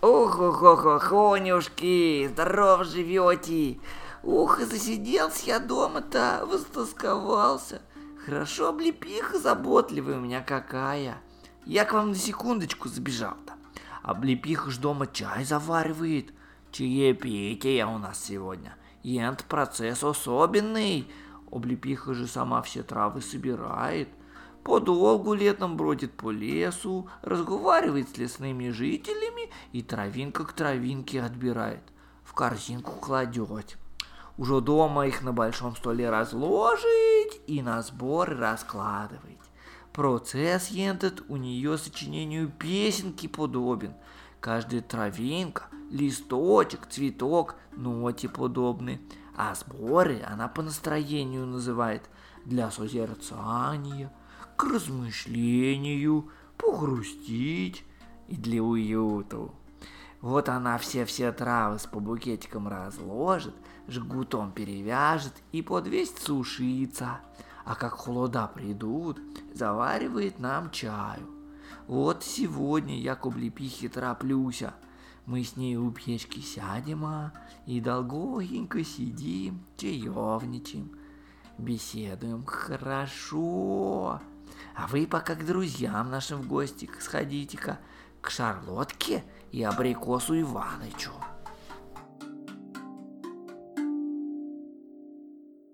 Ох-ох-ох, здорово живете. Ух, засиделся я дома-то, выстосковался. Хорошо, облепиха заботливая у меня какая. Я к вам на секундочку забежал-то. Облепиха ж дома чай заваривает. Чаепитие у нас сегодня. Ент процесс особенный. Облепиха же сама все травы собирает. Подолгу летом бродит по лесу, разговаривает с лесными жителями и травинка к травинке отбирает. В корзинку кладет. Уже дома их на большом столе разложить и на сбор раскладывать. Процесс этот у нее сочинению песенки подобен. Каждая травинка, листочек, цветок, ноте подобны. А сборы она по настроению называет для созерцания, к размышлению, погрустить и для уюту. Вот она все-все травы с по букетикам разложит, жгутом перевяжет и подвесит сушиться. А как холода придут, заваривает нам чаю. Вот сегодня я к облепихе тороплюся. Мы с ней у печки сядем, а, и долгонько сидим, чаевничаем. Беседуем хорошо. А вы пока к друзьям нашим в гости сходите-ка, к Шарлотке и абрикосу Иванычу.